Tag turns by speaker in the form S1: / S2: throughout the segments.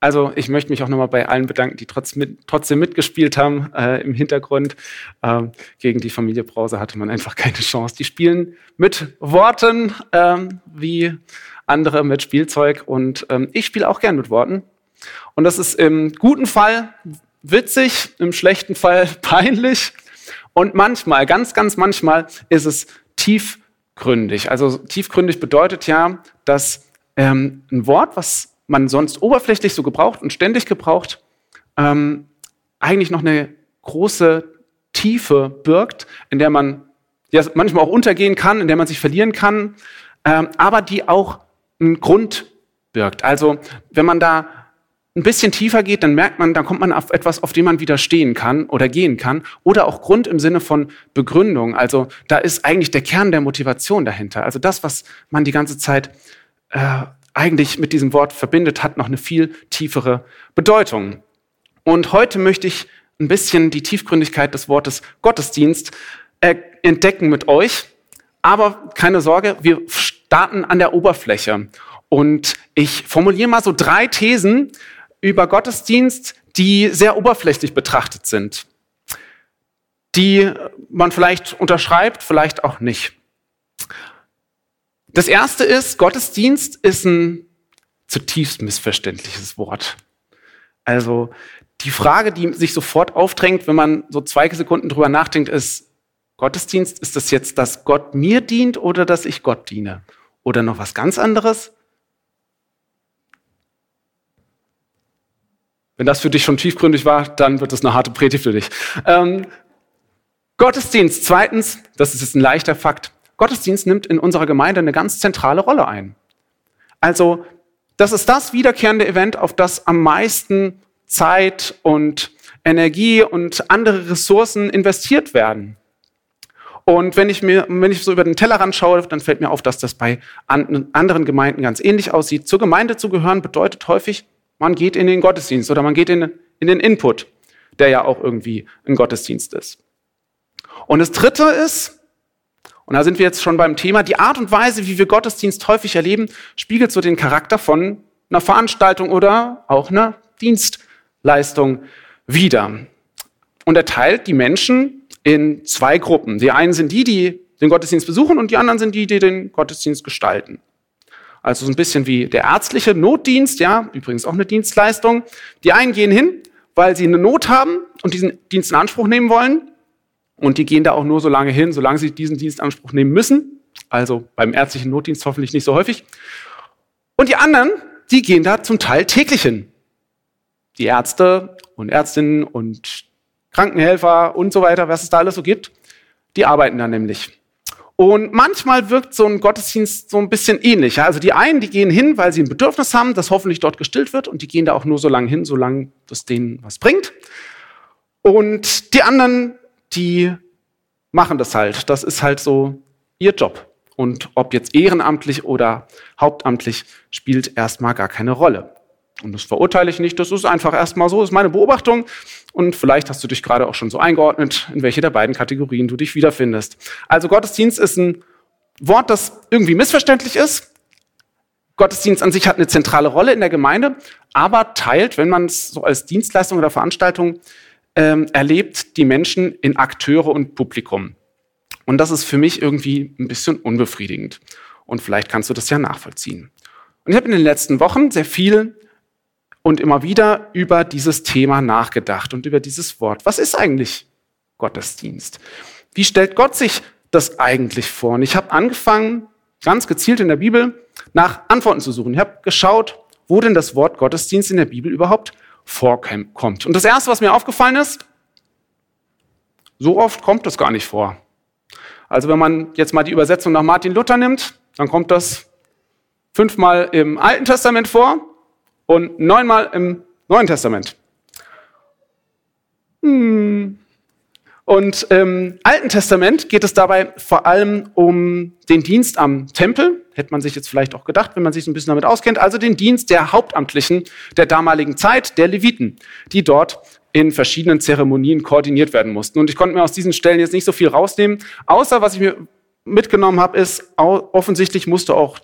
S1: Also ich möchte mich auch nochmal bei allen bedanken, die trotz mit, trotzdem mitgespielt haben äh, im Hintergrund. Ähm, gegen die Familie Brause hatte man einfach keine Chance. Die spielen mit Worten ähm, wie andere mit Spielzeug und ähm, ich spiele auch gern mit Worten. Und das ist im guten Fall witzig, im schlechten Fall peinlich und manchmal, ganz, ganz manchmal ist es tiefgründig. Also tiefgründig bedeutet ja, dass ähm, ein Wort, was man sonst oberflächlich so gebraucht und ständig gebraucht, ähm, eigentlich noch eine große Tiefe birgt, in der man ja, manchmal auch untergehen kann, in der man sich verlieren kann, ähm, aber die auch einen Grund birgt. Also wenn man da ein bisschen tiefer geht, dann merkt man, dann kommt man auf etwas, auf dem man widerstehen kann oder gehen kann. Oder auch Grund im Sinne von Begründung. Also da ist eigentlich der Kern der Motivation dahinter. Also das, was man die ganze Zeit äh, eigentlich mit diesem Wort verbindet, hat noch eine viel tiefere Bedeutung. Und heute möchte ich ein bisschen die Tiefgründigkeit des Wortes Gottesdienst äh, entdecken mit euch. Aber keine Sorge, wir starten an der Oberfläche. Und ich formuliere mal so drei Thesen über Gottesdienst, die sehr oberflächlich betrachtet sind, die man vielleicht unterschreibt, vielleicht auch nicht. Das erste ist, Gottesdienst ist ein zutiefst missverständliches Wort. Also die Frage, die sich sofort aufdrängt, wenn man so zwei Sekunden drüber nachdenkt, ist, Gottesdienst, ist das jetzt, dass Gott mir dient oder dass ich Gott diene? Oder noch was ganz anderes? Wenn das für dich schon tiefgründig war, dann wird es eine harte Predigt für dich. Ähm, Gottesdienst, zweitens, das ist jetzt ein leichter Fakt, Gottesdienst nimmt in unserer Gemeinde eine ganz zentrale Rolle ein. Also, das ist das wiederkehrende Event, auf das am meisten Zeit und Energie und andere Ressourcen investiert werden. Und wenn ich mir, wenn ich so über den Tellerrand schaue, dann fällt mir auf, dass das bei anderen Gemeinden ganz ähnlich aussieht. Zur Gemeinde zu gehören bedeutet häufig, man geht in den Gottesdienst oder man geht in, in den Input, der ja auch irgendwie ein Gottesdienst ist. Und das Dritte ist, und da sind wir jetzt schon beim Thema, die Art und Weise, wie wir Gottesdienst häufig erleben, spiegelt so den Charakter von einer Veranstaltung oder auch einer Dienstleistung wider. Und er teilt die Menschen in zwei Gruppen. Die einen sind die, die den Gottesdienst besuchen und die anderen sind die, die den Gottesdienst gestalten. Also so ein bisschen wie der ärztliche Notdienst, ja, übrigens auch eine Dienstleistung. Die einen gehen hin, weil sie eine Not haben und diesen Dienst in Anspruch nehmen wollen. Und die gehen da auch nur so lange hin, solange sie diesen Dienst in Anspruch nehmen müssen. Also beim ärztlichen Notdienst hoffentlich nicht so häufig. Und die anderen, die gehen da zum Teil täglich hin. Die Ärzte und Ärztinnen und Krankenhelfer und so weiter, was es da alles so gibt, die arbeiten da nämlich. Und manchmal wirkt so ein Gottesdienst so ein bisschen ähnlich. Also die einen, die gehen hin, weil sie ein Bedürfnis haben, das hoffentlich dort gestillt wird, und die gehen da auch nur so lange hin, solange das denen was bringt. Und die anderen, die machen das halt. Das ist halt so ihr Job. Und ob jetzt ehrenamtlich oder hauptamtlich, spielt erstmal gar keine Rolle. Und das verurteile ich nicht, das ist einfach erstmal so, das ist meine Beobachtung. Und vielleicht hast du dich gerade auch schon so eingeordnet, in welche der beiden Kategorien du dich wiederfindest. Also Gottesdienst ist ein Wort, das irgendwie missverständlich ist. Gottesdienst an sich hat eine zentrale Rolle in der Gemeinde, aber teilt, wenn man es so als Dienstleistung oder Veranstaltung ähm, erlebt, die Menschen in Akteure und Publikum. Und das ist für mich irgendwie ein bisschen unbefriedigend. Und vielleicht kannst du das ja nachvollziehen. Und ich habe in den letzten Wochen sehr viel und immer wieder über dieses Thema nachgedacht und über dieses Wort. Was ist eigentlich Gottesdienst? Wie stellt Gott sich das eigentlich vor? Und ich habe angefangen, ganz gezielt in der Bibel nach Antworten zu suchen. Ich habe geschaut, wo denn das Wort Gottesdienst in der Bibel überhaupt vorkommt. Und das Erste, was mir aufgefallen ist, so oft kommt das gar nicht vor. Also wenn man jetzt mal die Übersetzung nach Martin Luther nimmt, dann kommt das fünfmal im Alten Testament vor und neunmal im Neuen Testament. Hm. Und im Alten Testament geht es dabei vor allem um den Dienst am Tempel. Hätte man sich jetzt vielleicht auch gedacht, wenn man sich ein bisschen damit auskennt. Also den Dienst der Hauptamtlichen der damaligen Zeit, der Leviten, die dort in verschiedenen Zeremonien koordiniert werden mussten. Und ich konnte mir aus diesen Stellen jetzt nicht so viel rausnehmen, außer was ich mir mitgenommen habe, ist, offensichtlich musste auch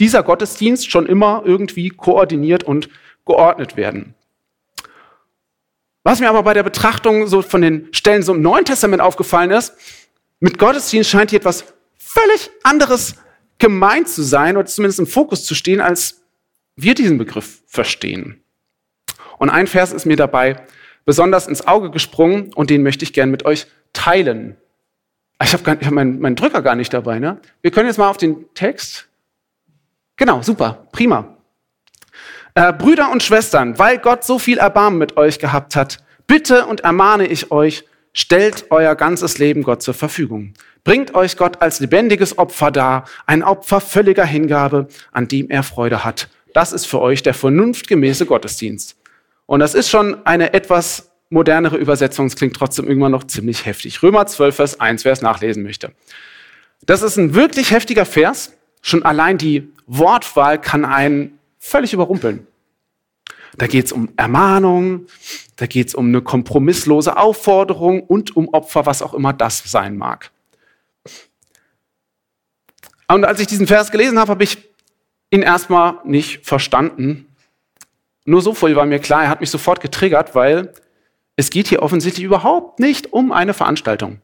S1: dieser Gottesdienst schon immer irgendwie koordiniert und geordnet werden. Was mir aber bei der Betrachtung so von den Stellen so im Neuen Testament aufgefallen ist, mit Gottesdienst scheint hier etwas völlig anderes gemeint zu sein oder zumindest im Fokus zu stehen, als wir diesen Begriff verstehen. Und ein Vers ist mir dabei besonders ins Auge gesprungen und den möchte ich gern mit euch teilen. Ich habe hab meinen, meinen Drücker gar nicht dabei. Ne? Wir können jetzt mal auf den Text. Genau, super, prima. Äh, Brüder und Schwestern, weil Gott so viel Erbarmen mit euch gehabt hat, bitte und ermahne ich euch, stellt euer ganzes Leben Gott zur Verfügung. Bringt euch Gott als lebendiges Opfer dar, ein Opfer völliger Hingabe, an dem er Freude hat. Das ist für euch der vernunftgemäße Gottesdienst. Und das ist schon eine etwas modernere Übersetzung, es klingt trotzdem irgendwann noch ziemlich heftig. Römer 12, Vers 1, wer es nachlesen möchte. Das ist ein wirklich heftiger Vers. Schon allein die Wortwahl kann einen völlig überrumpeln. Da geht es um Ermahnung, da geht es um eine kompromisslose Aufforderung und um Opfer, was auch immer das sein mag. Und als ich diesen Vers gelesen habe, habe ich ihn erstmal nicht verstanden. Nur so viel war mir klar, er hat mich sofort getriggert, weil es geht hier offensichtlich überhaupt nicht um eine Veranstaltung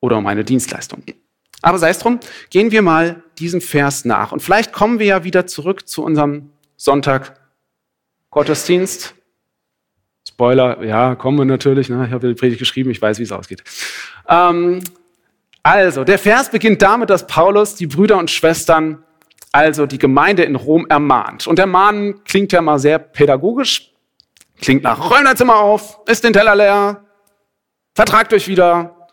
S1: oder um eine Dienstleistung. Aber sei es drum, gehen wir mal diesem Vers nach. Und vielleicht kommen wir ja wieder zurück zu unserem Sonntag Gottesdienst. Spoiler, ja, kommen wir natürlich. Ne? Ich habe die Predigt geschrieben, ich weiß, wie es ausgeht. Ähm, also, der Vers beginnt damit, dass Paulus die Brüder und Schwestern, also die Gemeinde in Rom, ermahnt. Und ermahnen klingt ja mal sehr pädagogisch. Klingt nach, räumt dein Zimmer auf, ist den Teller leer, vertragt euch wieder,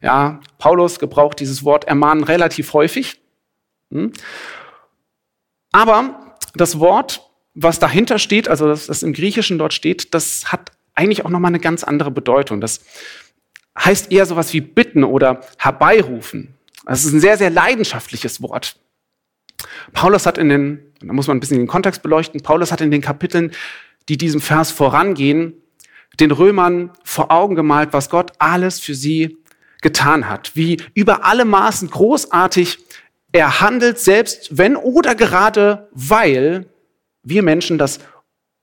S1: ja, Paulus gebraucht dieses Wort ermahnen relativ häufig. Hm? Aber das Wort, was dahinter steht, also das, das im Griechischen dort steht, das hat eigentlich auch nochmal eine ganz andere Bedeutung. Das heißt eher sowas wie bitten oder herbeirufen. Das ist ein sehr, sehr leidenschaftliches Wort. Paulus hat in den, da muss man ein bisschen den Kontext beleuchten, Paulus hat in den Kapiteln, die diesem Vers vorangehen, den Römern vor Augen gemalt, was Gott alles für sie getan hat, wie über alle Maßen großartig er handelt, selbst wenn oder gerade weil wir Menschen das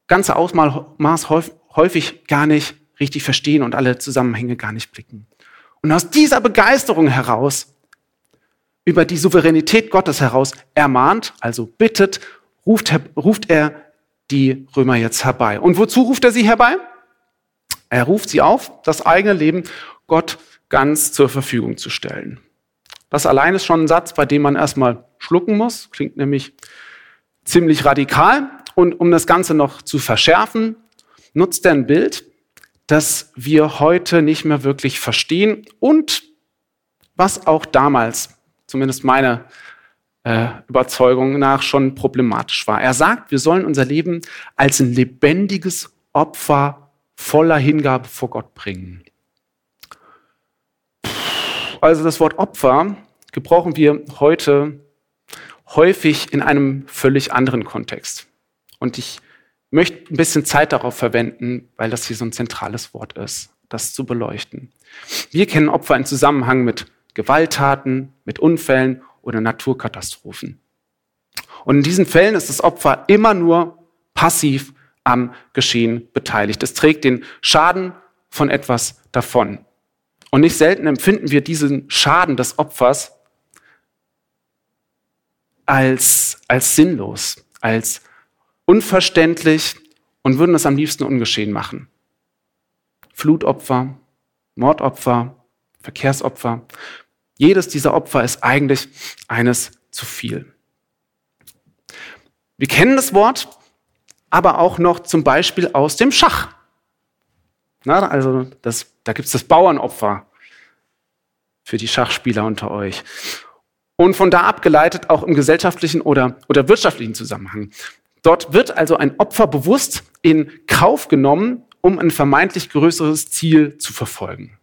S1: ganze Ausmaß häufig gar nicht richtig verstehen und alle Zusammenhänge gar nicht blicken. Und aus dieser Begeisterung heraus, über die Souveränität Gottes heraus, ermahnt, also bittet, ruft, ruft er die Römer jetzt herbei. Und wozu ruft er sie herbei? Er ruft sie auf, das eigene Leben Gott ganz zur Verfügung zu stellen. Das allein ist schon ein Satz, bei dem man erstmal schlucken muss, klingt nämlich ziemlich radikal. Und um das Ganze noch zu verschärfen, nutzt er ein Bild, das wir heute nicht mehr wirklich verstehen und was auch damals, zumindest meine äh, Überzeugung nach, schon problematisch war. Er sagt, wir sollen unser Leben als ein lebendiges Opfer voller Hingabe vor Gott bringen. Also das Wort Opfer gebrauchen wir heute häufig in einem völlig anderen Kontext. Und ich möchte ein bisschen Zeit darauf verwenden, weil das hier so ein zentrales Wort ist, das zu beleuchten. Wir kennen Opfer in Zusammenhang mit Gewalttaten, mit Unfällen oder Naturkatastrophen. Und in diesen Fällen ist das Opfer immer nur passiv am Geschehen beteiligt. Es trägt den Schaden von etwas davon. Und nicht selten empfinden wir diesen Schaden des Opfers als, als sinnlos, als unverständlich und würden es am liebsten ungeschehen machen. Flutopfer, Mordopfer, Verkehrsopfer. Jedes dieser Opfer ist eigentlich eines zu viel. Wir kennen das Wort, aber auch noch zum Beispiel aus dem Schach. Na, also das, da gibt es das Bauernopfer für die Schachspieler unter euch und von da abgeleitet auch im gesellschaftlichen oder, oder wirtschaftlichen Zusammenhang. Dort wird also ein Opfer bewusst in Kauf genommen, um ein vermeintlich größeres Ziel zu verfolgen.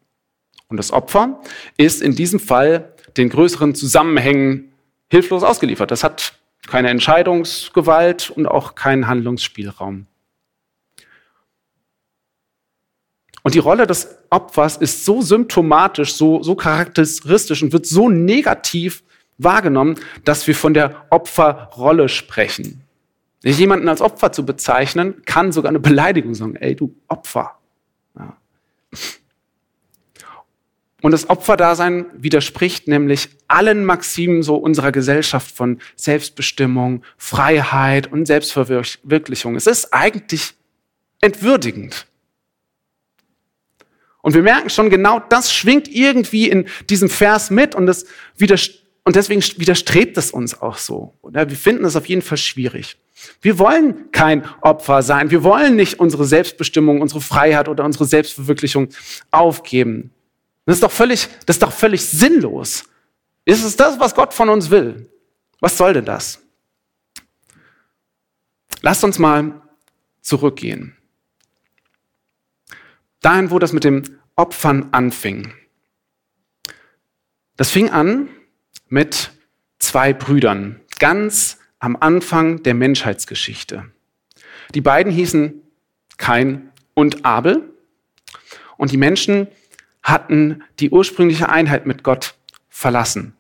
S1: Und das Opfer ist in diesem Fall den größeren Zusammenhängen hilflos ausgeliefert. Das hat keine Entscheidungsgewalt und auch keinen Handlungsspielraum. Und die Rolle des Opfers ist so symptomatisch, so, so charakteristisch und wird so negativ wahrgenommen, dass wir von der Opferrolle sprechen. Jemanden als Opfer zu bezeichnen, kann sogar eine Beleidigung sein. Ey, du Opfer. Ja. Und das Opferdasein widerspricht nämlich allen Maximen so unserer Gesellschaft von Selbstbestimmung, Freiheit und Selbstverwirklichung. Es ist eigentlich entwürdigend. Und wir merken schon, genau das schwingt irgendwie in diesem Vers mit und, das und deswegen widerstrebt es uns auch so. Wir finden es auf jeden Fall schwierig. Wir wollen kein Opfer sein. Wir wollen nicht unsere Selbstbestimmung, unsere Freiheit oder unsere Selbstverwirklichung aufgeben. Das ist doch völlig, das ist doch völlig sinnlos. Ist es das, was Gott von uns will? Was soll denn das? Lasst uns mal zurückgehen. Dahin, wo das mit dem Opfern anfing. Das fing an mit zwei Brüdern, ganz am Anfang der Menschheitsgeschichte. Die beiden hießen Kain und Abel. Und die Menschen hatten die ursprüngliche Einheit mit Gott verlassen.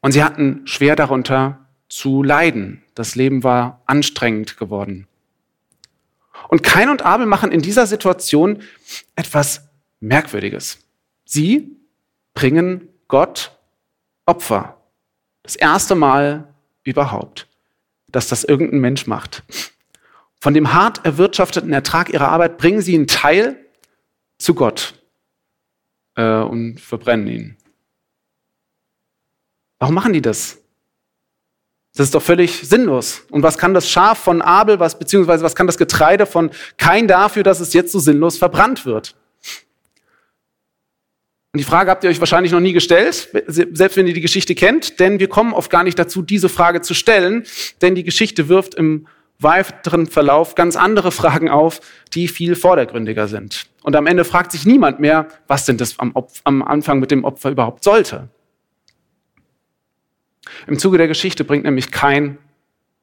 S1: Und sie hatten schwer darunter zu leiden. Das Leben war anstrengend geworden. Und Kain und Abel machen in dieser Situation etwas Merkwürdiges. Sie bringen Gott Opfer. Das erste Mal überhaupt, dass das irgendein Mensch macht. Von dem hart erwirtschafteten Ertrag ihrer Arbeit bringen sie einen Teil zu Gott äh, und verbrennen ihn. Warum machen die das? Das ist doch völlig sinnlos. Und was kann das Schaf von Abel, was, beziehungsweise was kann das Getreide von Kain dafür, dass es jetzt so sinnlos verbrannt wird? Und die Frage habt ihr euch wahrscheinlich noch nie gestellt, selbst wenn ihr die Geschichte kennt, denn wir kommen oft gar nicht dazu, diese Frage zu stellen, denn die Geschichte wirft im weiteren Verlauf ganz andere Fragen auf, die viel vordergründiger sind. Und am Ende fragt sich niemand mehr, was denn das am, am Anfang mit dem Opfer überhaupt sollte. Im Zuge der Geschichte bringt nämlich Kain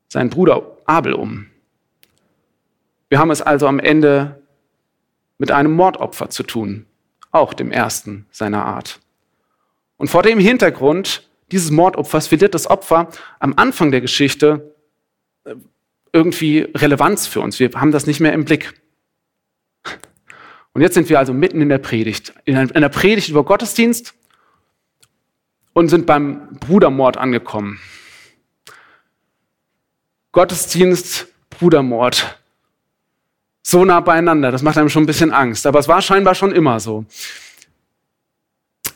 S1: seinen Bruder Abel um. Wir haben es also am Ende mit einem Mordopfer zu tun, auch dem ersten seiner Art. Und vor dem Hintergrund dieses Mordopfers verliert das Opfer am Anfang der Geschichte äh, irgendwie Relevanz für uns. Wir haben das nicht mehr im Blick. Und jetzt sind wir also mitten in der Predigt, in einer Predigt über Gottesdienst und sind beim Brudermord angekommen. Gottesdienst, Brudermord. So nah beieinander, das macht einem schon ein bisschen Angst, aber es war scheinbar schon immer so.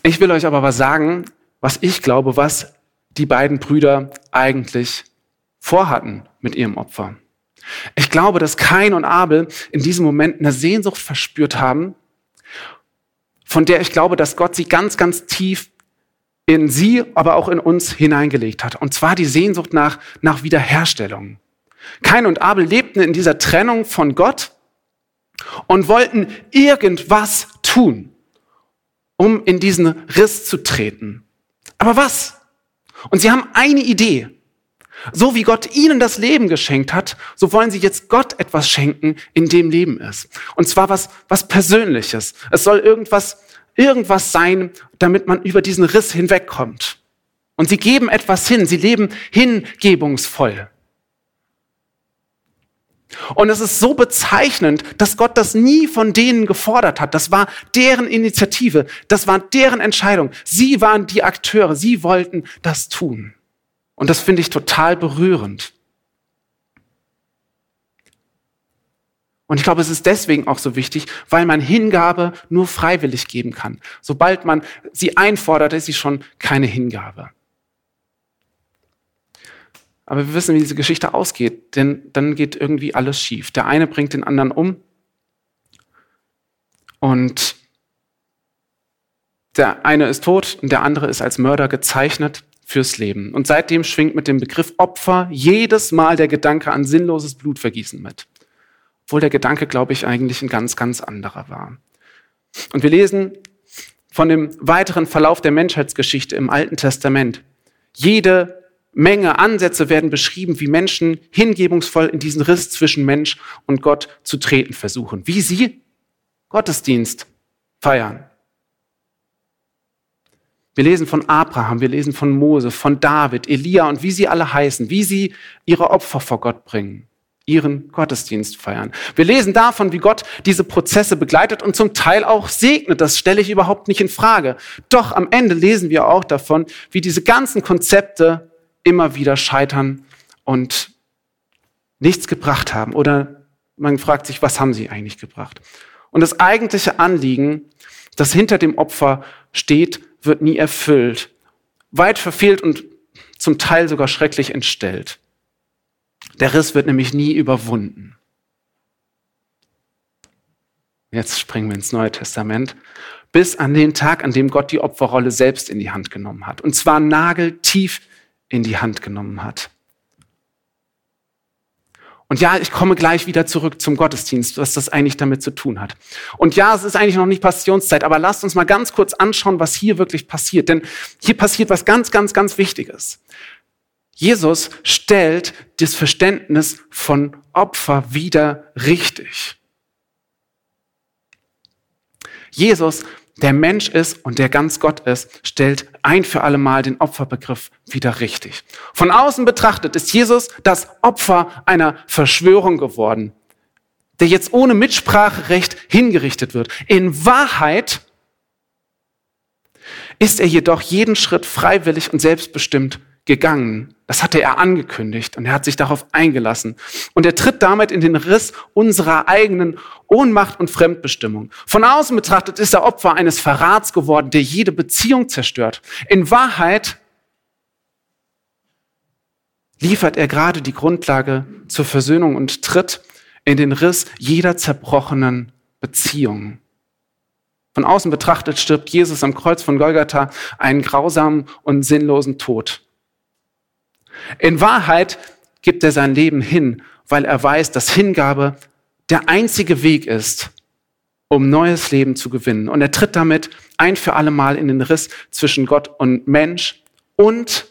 S1: Ich will euch aber was sagen, was ich glaube, was die beiden Brüder eigentlich vorhatten mit ihrem Opfer. Ich glaube, dass Kain und Abel in diesem Moment eine Sehnsucht verspürt haben, von der ich glaube, dass Gott sie ganz, ganz tief in sie, aber auch in uns hineingelegt hat. Und zwar die Sehnsucht nach, nach Wiederherstellung. Kain und Abel lebten in dieser Trennung von Gott und wollten irgendwas tun, um in diesen Riss zu treten. Aber was? Und sie haben eine Idee. So wie Gott ihnen das Leben geschenkt hat, so wollen sie jetzt Gott etwas schenken, in dem Leben ist. Und zwar was, was Persönliches. Es soll irgendwas, irgendwas sein, damit man über diesen Riss hinwegkommt. Und sie geben etwas hin. Sie leben hingebungsvoll. Und es ist so bezeichnend, dass Gott das nie von denen gefordert hat. Das war deren Initiative. Das war deren Entscheidung. Sie waren die Akteure. Sie wollten das tun. Und das finde ich total berührend. Und ich glaube, es ist deswegen auch so wichtig, weil man Hingabe nur freiwillig geben kann. Sobald man sie einfordert, ist sie schon keine Hingabe. Aber wir wissen, wie diese Geschichte ausgeht, denn dann geht irgendwie alles schief. Der eine bringt den anderen um und der eine ist tot und der andere ist als Mörder gezeichnet fürs Leben. Und seitdem schwingt mit dem Begriff Opfer jedes Mal der Gedanke an sinnloses Blutvergießen mit. Obwohl der Gedanke, glaube ich, eigentlich ein ganz, ganz anderer war. Und wir lesen von dem weiteren Verlauf der Menschheitsgeschichte im Alten Testament. Jede Menge Ansätze werden beschrieben, wie Menschen hingebungsvoll in diesen Riss zwischen Mensch und Gott zu treten versuchen. Wie sie Gottesdienst feiern. Wir lesen von Abraham, wir lesen von Mose, von David, Elia und wie sie alle heißen, wie sie ihre Opfer vor Gott bringen, ihren Gottesdienst feiern. Wir lesen davon, wie Gott diese Prozesse begleitet und zum Teil auch segnet. Das stelle ich überhaupt nicht in Frage. Doch am Ende lesen wir auch davon, wie diese ganzen Konzepte immer wieder scheitern und nichts gebracht haben. Oder man fragt sich, was haben sie eigentlich gebracht? Und das eigentliche Anliegen, das hinter dem Opfer steht, wird nie erfüllt. Weit verfehlt und zum Teil sogar schrecklich entstellt. Der Riss wird nämlich nie überwunden. Jetzt springen wir ins Neue Testament. Bis an den Tag, an dem Gott die Opferrolle selbst in die Hand genommen hat. Und zwar nageltief in die Hand genommen hat. Und ja, ich komme gleich wieder zurück zum Gottesdienst, was das eigentlich damit zu tun hat. Und ja, es ist eigentlich noch nicht Passionszeit, aber lasst uns mal ganz kurz anschauen, was hier wirklich passiert. Denn hier passiert was ganz, ganz, ganz Wichtiges. Jesus stellt das Verständnis von Opfer wieder richtig. Jesus der Mensch ist und der ganz Gott ist, stellt ein für alle Mal den Opferbegriff wieder richtig. Von außen betrachtet ist Jesus das Opfer einer Verschwörung geworden, der jetzt ohne Mitspracherecht hingerichtet wird. In Wahrheit ist er jedoch jeden Schritt freiwillig und selbstbestimmt gegangen. Das hatte er angekündigt und er hat sich darauf eingelassen. Und er tritt damit in den Riss unserer eigenen Ohnmacht und Fremdbestimmung. Von außen betrachtet ist er Opfer eines Verrats geworden, der jede Beziehung zerstört. In Wahrheit liefert er gerade die Grundlage zur Versöhnung und tritt in den Riss jeder zerbrochenen Beziehung. Von außen betrachtet stirbt Jesus am Kreuz von Golgatha einen grausamen und sinnlosen Tod. In Wahrheit gibt er sein Leben hin, weil er weiß, dass Hingabe der einzige Weg ist, um neues Leben zu gewinnen. Und er tritt damit ein für alle Mal in den Riss zwischen Gott und Mensch. Und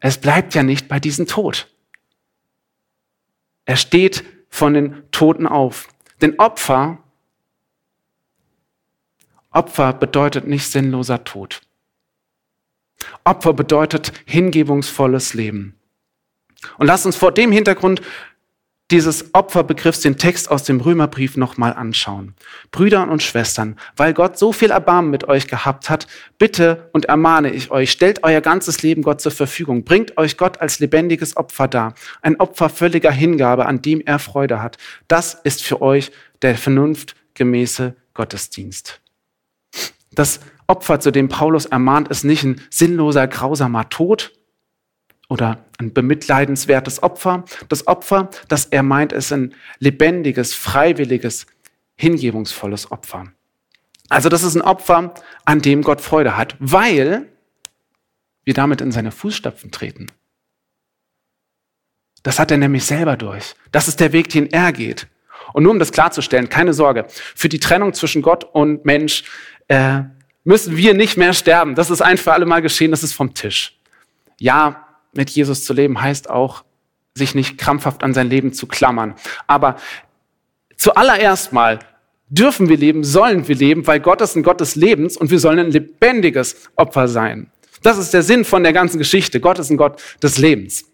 S1: es bleibt ja nicht bei diesem Tod. Er steht von den Toten auf. Denn Opfer, Opfer bedeutet nicht sinnloser Tod. Opfer bedeutet hingebungsvolles Leben. Und lasst uns vor dem Hintergrund dieses Opferbegriffs den Text aus dem Römerbrief nochmal anschauen. Brüder und Schwestern, weil Gott so viel Erbarmen mit euch gehabt hat, bitte und ermahne ich euch, stellt euer ganzes Leben Gott zur Verfügung, bringt euch Gott als lebendiges Opfer dar, ein Opfer völliger Hingabe, an dem er Freude hat. Das ist für euch der vernunftgemäße Gottesdienst. Das Opfer, zu dem Paulus ermahnt, ist nicht ein sinnloser, grausamer Tod, oder ein bemitleidenswertes Opfer. Das Opfer, das er meint, ist ein lebendiges, freiwilliges, hingebungsvolles Opfer. Also das ist ein Opfer, an dem Gott Freude hat, weil wir damit in seine Fußstapfen treten. Das hat er nämlich selber durch. Das ist der Weg, den er geht. Und nur um das klarzustellen, keine Sorge, für die Trennung zwischen Gott und Mensch äh, müssen wir nicht mehr sterben. Das ist ein für alle Mal geschehen, das ist vom Tisch. Ja, mit Jesus zu leben heißt auch, sich nicht krampfhaft an sein Leben zu klammern. Aber zuallererst mal dürfen wir leben, sollen wir leben, weil Gott ist ein Gott des Lebens und wir sollen ein lebendiges Opfer sein. Das ist der Sinn von der ganzen Geschichte. Gott ist ein Gott des Lebens.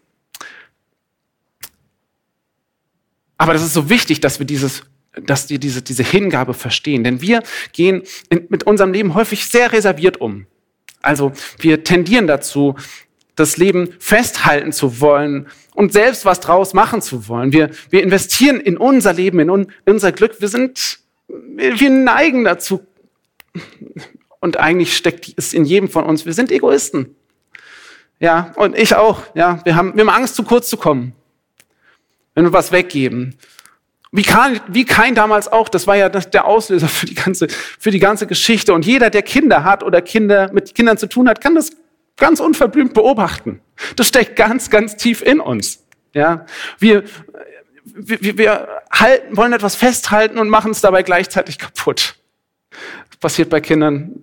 S1: Aber das ist so wichtig, dass wir dieses dass wir diese, diese Hingabe verstehen. Denn wir gehen in, mit unserem Leben häufig sehr reserviert um. Also wir tendieren dazu, das Leben festhalten zu wollen und selbst was draus machen zu wollen. Wir, wir investieren in unser Leben, in, un, unser Glück. Wir sind, wir neigen dazu. Und eigentlich steckt es in jedem von uns. Wir sind Egoisten. Ja, und ich auch. Ja, wir haben, wir haben Angst, zu kurz zu kommen. Wenn wir was weggeben. Wie kein, wie kein damals auch, das war ja der Auslöser für die ganze, für die ganze Geschichte. Und jeder, der Kinder hat oder Kinder mit Kindern zu tun hat, kann das ganz unverblümt beobachten. Das steckt ganz, ganz tief in uns. Ja, wir, wir, wir halten, wollen etwas festhalten und machen es dabei gleichzeitig kaputt. Das passiert bei Kindern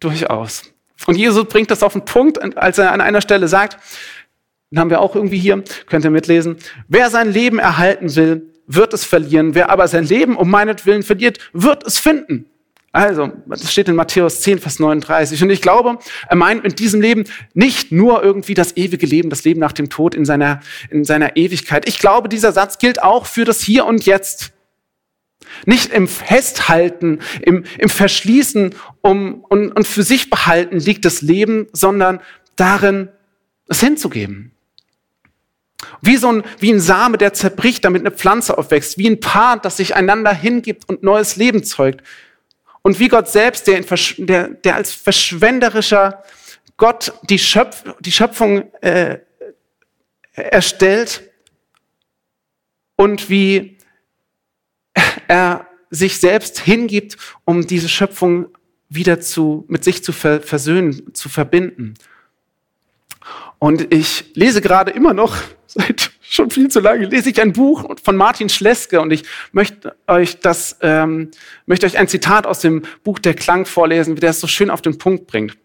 S1: durchaus. Und Jesus bringt das auf den Punkt, als er an einer Stelle sagt, den haben wir auch irgendwie hier, könnt ihr mitlesen, wer sein Leben erhalten will, wird es verlieren, wer aber sein Leben um meinetwillen verliert, wird es finden. Also, das steht in Matthäus 10, Vers 39. Und ich glaube, er meint mit diesem Leben nicht nur irgendwie das ewige Leben, das Leben nach dem Tod in seiner, in seiner Ewigkeit. Ich glaube, dieser Satz gilt auch für das Hier und Jetzt. Nicht im Festhalten, im, im Verschließen um, und, und für sich behalten liegt das Leben, sondern darin, es hinzugeben. Wie so ein, wie ein Same, der zerbricht, damit eine Pflanze aufwächst. Wie ein Paar, das sich einander hingibt und neues Leben zeugt. Und wie Gott selbst, der, der, der als verschwenderischer Gott die, Schöpf, die Schöpfung äh, erstellt und wie er sich selbst hingibt, um diese Schöpfung wieder zu, mit sich zu versöhnen, zu verbinden. Und ich lese gerade immer noch, seit schon viel zu lange, lese ich ein Buch von Martin Schleske und ich möchte euch das, ähm, möchte euch ein Zitat aus dem Buch Der Klang vorlesen, wie der es so schön auf den Punkt bringt.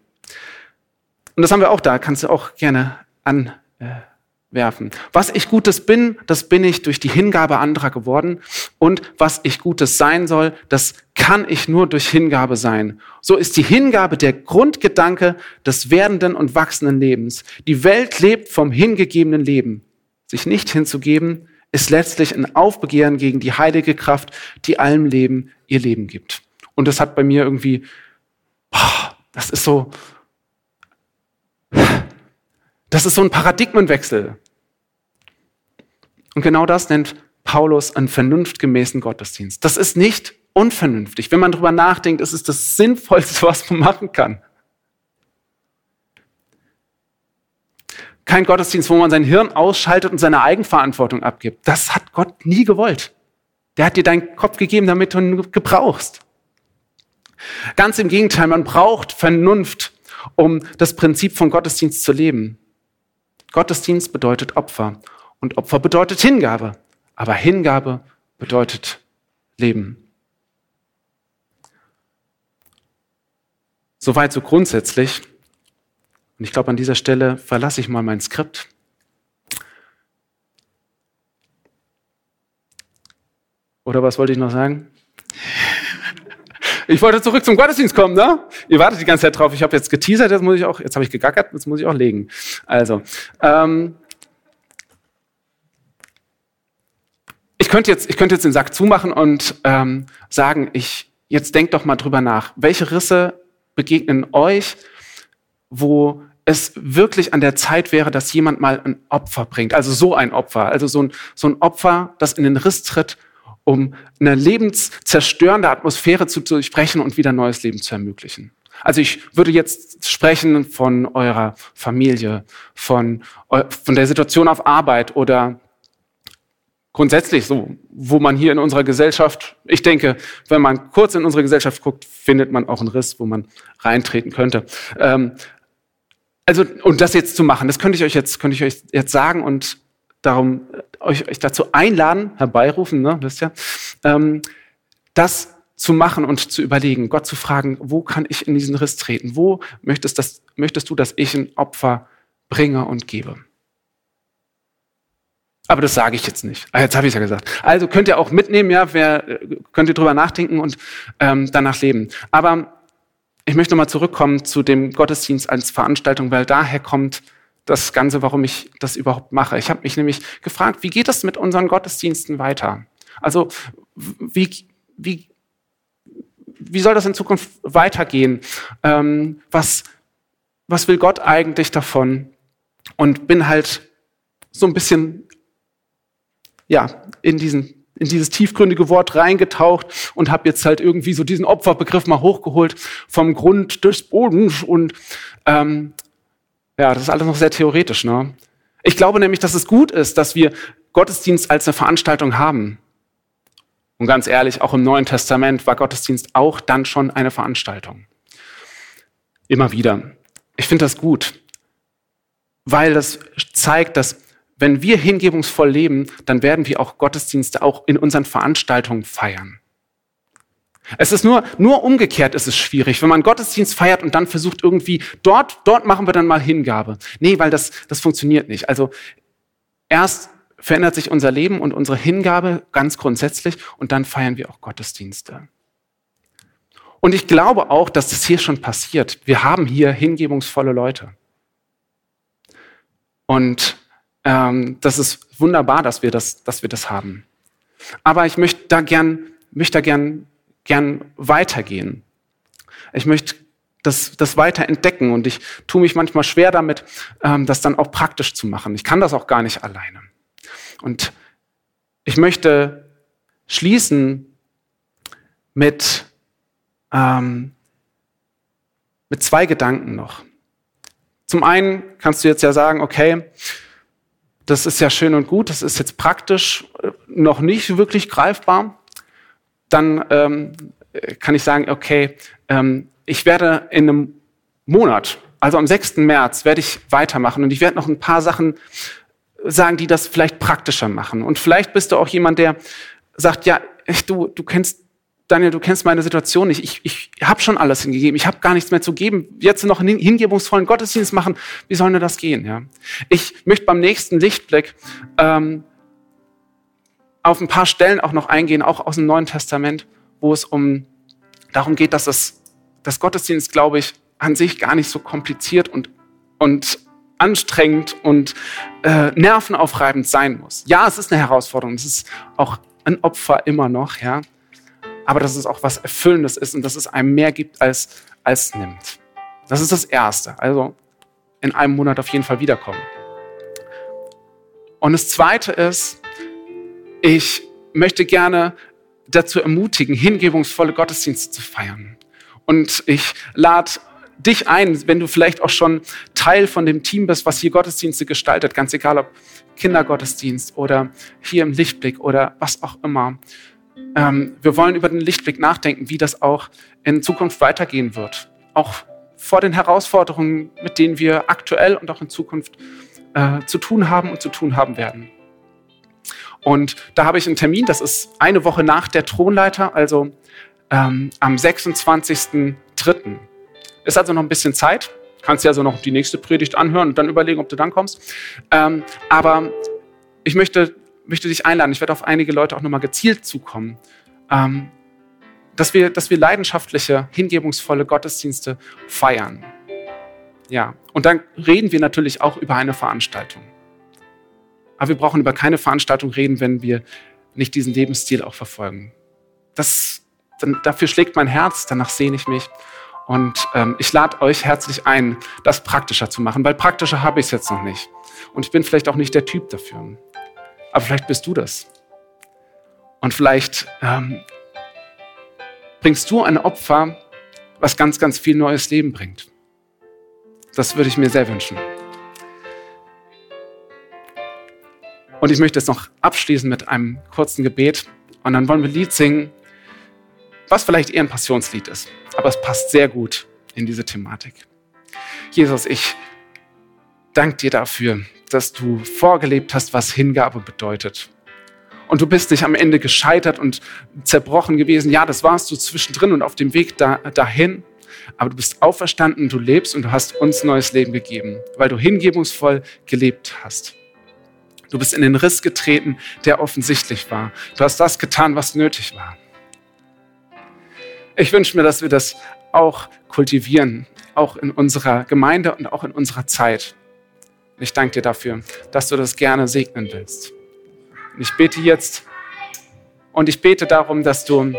S1: Und das haben wir auch da, kannst du auch gerne an, äh, werfen. Was ich Gutes bin, das bin ich durch die Hingabe anderer geworden. Und was ich Gutes sein soll, das kann ich nur durch Hingabe sein. So ist die Hingabe der Grundgedanke des werdenden und wachsenden Lebens. Die Welt lebt vom hingegebenen Leben. Sich nicht hinzugeben, ist letztlich ein Aufbegehren gegen die heilige Kraft, die allem Leben ihr Leben gibt. Und das hat bei mir irgendwie, boah, das ist so, das ist so ein Paradigmenwechsel. Und genau das nennt Paulus einen vernunftgemäßen Gottesdienst. Das ist nicht unvernünftig. Wenn man darüber nachdenkt, ist es das Sinnvollste, was man machen kann. Kein Gottesdienst, wo man sein Hirn ausschaltet und seine Eigenverantwortung abgibt. Das hat Gott nie gewollt. Der hat dir deinen Kopf gegeben, damit du ihn gebrauchst. Ganz im Gegenteil, man braucht Vernunft, um das Prinzip von Gottesdienst zu leben. Gottesdienst bedeutet Opfer und Opfer bedeutet Hingabe, aber Hingabe bedeutet Leben. Soweit so grundsätzlich. Und ich glaube, an dieser Stelle verlasse ich mal mein Skript. Oder was wollte ich noch sagen? Ich wollte zurück zum Gottesdienst kommen, ne? Ihr wartet die ganze Zeit drauf. Ich habe jetzt geteasert, jetzt muss ich auch, jetzt habe ich gegackert, jetzt muss ich auch legen. Also, ähm, ich könnte jetzt, ich könnte jetzt den Sack zumachen und ähm, sagen, ich jetzt denkt doch mal drüber nach, welche Risse begegnen euch, wo es wirklich an der Zeit wäre, dass jemand mal ein Opfer bringt, also so ein Opfer, also so ein, so ein Opfer, das in den Riss tritt um eine lebenszerstörende Atmosphäre zu durchbrechen und wieder neues Leben zu ermöglichen. Also ich würde jetzt sprechen von eurer Familie, von, von der Situation auf Arbeit oder grundsätzlich so, wo man hier in unserer Gesellschaft, ich denke, wenn man kurz in unsere Gesellschaft guckt, findet man auch einen Riss, wo man reintreten könnte. Ähm, also, und das jetzt zu machen, das könnte ich euch jetzt, könnte ich euch jetzt sagen und darum euch, euch dazu einladen, herbeirufen, ne, wisst ihr, ähm, das zu machen und zu überlegen, Gott zu fragen, wo kann ich in diesen Riss treten? Wo möchtest, das, möchtest du, dass ich ein Opfer bringe und gebe? Aber das sage ich jetzt nicht. Ah, jetzt habe ich es ja gesagt. Also könnt ihr auch mitnehmen, ja, wer, könnt ihr drüber nachdenken und ähm, danach leben. Aber ich möchte nochmal zurückkommen zu dem Gottesdienst als Veranstaltung, weil daher kommt das Ganze, warum ich das überhaupt mache. Ich habe mich nämlich gefragt, wie geht es mit unseren Gottesdiensten weiter? Also wie, wie, wie soll das in Zukunft weitergehen? Ähm, was, was will Gott eigentlich davon? Und bin halt so ein bisschen ja, in, diesen, in dieses tiefgründige Wort reingetaucht und habe jetzt halt irgendwie so diesen Opferbegriff mal hochgeholt vom Grund des Bodens und ähm, ja, das ist alles noch sehr theoretisch. Ne? Ich glaube nämlich, dass es gut ist, dass wir Gottesdienst als eine Veranstaltung haben. Und ganz ehrlich, auch im Neuen Testament war Gottesdienst auch dann schon eine Veranstaltung. Immer wieder. Ich finde das gut, weil das zeigt, dass wenn wir hingebungsvoll leben, dann werden wir auch Gottesdienste auch in unseren Veranstaltungen feiern. Es ist nur, nur umgekehrt ist es schwierig, wenn man Gottesdienst feiert und dann versucht irgendwie, dort, dort machen wir dann mal Hingabe. Nee, weil das, das funktioniert nicht. Also erst verändert sich unser Leben und unsere Hingabe ganz grundsätzlich und dann feiern wir auch Gottesdienste. Und ich glaube auch, dass das hier schon passiert. Wir haben hier hingebungsvolle Leute. Und ähm, das ist wunderbar, dass wir das, dass wir das haben. Aber ich möchte da gern, möchte da gern, gern weitergehen. Ich möchte das, das weiter entdecken und ich tue mich manchmal schwer damit, ähm, das dann auch praktisch zu machen. Ich kann das auch gar nicht alleine. Und ich möchte schließen mit, ähm, mit zwei Gedanken noch. Zum einen kannst du jetzt ja sagen, okay, das ist ja schön und gut, das ist jetzt praktisch äh, noch nicht wirklich greifbar. Dann ähm, kann ich sagen, okay, ähm, ich werde in einem Monat, also am 6. März, werde ich weitermachen und ich werde noch ein paar Sachen sagen, die das vielleicht praktischer machen. Und vielleicht bist du auch jemand, der sagt, ja, du, du kennst, Daniel, du kennst meine Situation nicht. Ich, ich habe schon alles hingegeben. Ich habe gar nichts mehr zu geben. Jetzt noch einen hingebungsvollen Gottesdienst machen. Wie soll denn das gehen? Ja? Ich möchte beim nächsten Lichtblick ähm, auf ein paar Stellen auch noch eingehen, auch aus dem Neuen Testament, wo es um darum geht, dass das, das Gottesdienst, glaube ich, an sich gar nicht so kompliziert und, und anstrengend und äh, nervenaufreibend sein muss. Ja, es ist eine Herausforderung, es ist auch ein Opfer immer noch, ja. Aber dass es auch was Erfüllendes ist und dass es einem mehr gibt, als, als nimmt. Das ist das Erste. Also in einem Monat auf jeden Fall wiederkommen. Und das Zweite ist, ich möchte gerne dazu ermutigen, hingebungsvolle Gottesdienste zu feiern. Und ich lade dich ein, wenn du vielleicht auch schon Teil von dem Team bist, was hier Gottesdienste gestaltet, ganz egal ob Kindergottesdienst oder hier im Lichtblick oder was auch immer. Ähm, wir wollen über den Lichtblick nachdenken, wie das auch in Zukunft weitergehen wird. Auch vor den Herausforderungen, mit denen wir aktuell und auch in Zukunft äh, zu tun haben und zu tun haben werden. Und da habe ich einen Termin, das ist eine Woche nach der Thronleiter, also ähm, am 26.03. Ist also noch ein bisschen Zeit. Kannst dir also noch die nächste Predigt anhören und dann überlegen, ob du dann kommst. Ähm, aber ich möchte, möchte dich einladen. Ich werde auf einige Leute auch nochmal gezielt zukommen. Ähm, dass wir, dass wir leidenschaftliche, hingebungsvolle Gottesdienste feiern. Ja, und dann reden wir natürlich auch über eine Veranstaltung. Aber wir brauchen über keine Veranstaltung reden, wenn wir nicht diesen Lebensstil auch verfolgen. Das, dann, dafür schlägt mein Herz, danach sehne ich mich. Und ähm, ich lade euch herzlich ein, das praktischer zu machen, weil praktischer habe ich es jetzt noch nicht. Und ich bin vielleicht auch nicht der Typ dafür. Aber vielleicht bist du das. Und vielleicht ähm, bringst du ein Opfer, was ganz, ganz viel neues Leben bringt. Das würde ich mir sehr wünschen. Und ich möchte jetzt noch abschließen mit einem kurzen Gebet. Und dann wollen wir ein Lied singen, was vielleicht eher ein Passionslied ist, aber es passt sehr gut in diese Thematik. Jesus, ich danke dir dafür, dass du vorgelebt hast, was Hingabe bedeutet. Und du bist nicht am Ende gescheitert und zerbrochen gewesen. Ja, das warst du zwischendrin und auf dem Weg da, dahin. Aber du bist auferstanden, du lebst und du hast uns neues Leben gegeben, weil du hingebungsvoll gelebt hast. Du bist in den Riss getreten, der offensichtlich war. Du hast das getan, was nötig war. Ich wünsche mir, dass wir das auch kultivieren, auch in unserer Gemeinde und auch in unserer Zeit. Ich danke dir dafür, dass du das gerne segnen willst. Ich bete jetzt und ich bete darum, dass du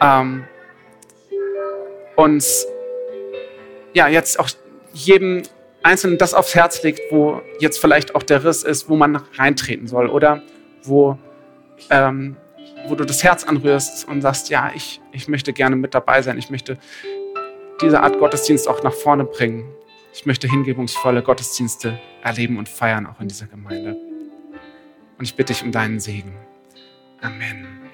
S1: ähm, uns ja jetzt auch jedem Einzelnen das aufs Herz legt, wo jetzt vielleicht auch der Riss ist, wo man reintreten soll oder wo ähm, wo du das Herz anrührst und sagst, ja, ich, ich möchte gerne mit dabei sein, ich möchte diese Art Gottesdienst auch nach vorne bringen. Ich möchte hingebungsvolle Gottesdienste erleben und feiern, auch in dieser Gemeinde. Und ich bitte dich um deinen Segen. Amen.